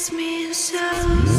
makes me so